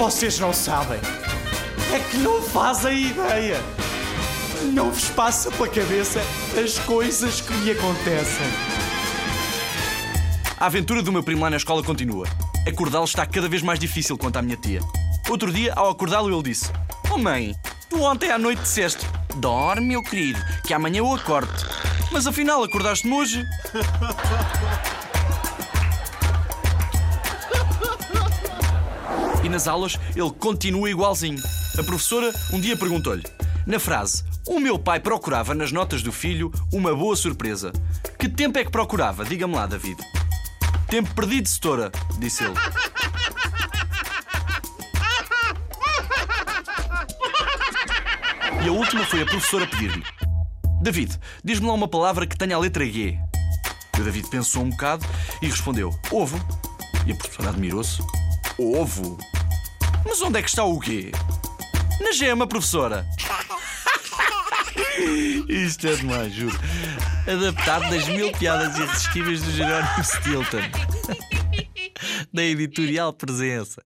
Vocês não sabem. É que não fazem ideia. Não vos passa pela cabeça as coisas que me acontecem. A aventura do meu primo lá na escola continua. Acordá-lo está cada vez mais difícil quanto à minha tia. Outro dia, ao acordá-lo, ele disse: Oh mãe, tu ontem à noite disseste: Dorme, meu querido, que amanhã eu acordo. Mas afinal, acordaste-me hoje? E nas aulas, ele continua igualzinho. A professora um dia perguntou-lhe: Na frase, o meu pai procurava nas notas do filho uma boa surpresa. Que tempo é que procurava? Diga-me lá, David. Tempo perdido, setora, disse ele. E a última foi a professora pedir-lhe: David, diz-me lá uma palavra que tenha a letra G. O David pensou um bocado e respondeu: Ovo. E a professora admirou-se: Ovo? Mas onde é que está o G? Na gema, professora. Isto é demais, juro. Adaptado das mil piadas irresistíveis do Jerónimo Stilton. Da editorial Presença.